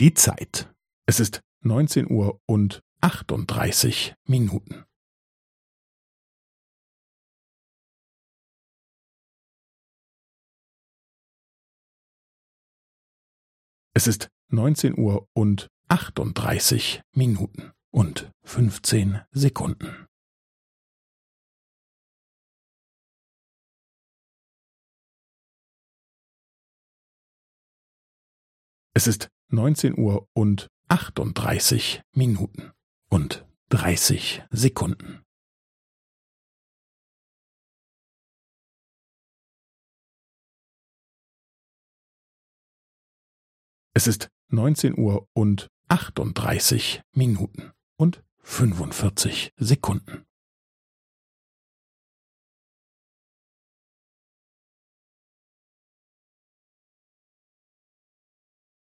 Die Zeit. Es ist neunzehn Uhr und achtunddreißig Minuten. Es ist neunzehn Uhr und achtunddreißig Minuten und fünfzehn Sekunden. Es ist neunzehn Uhr und achtunddreißig Minuten und dreißig Sekunden. Es ist neunzehn Uhr und achtunddreißig Minuten und fünfundvierzig Sekunden.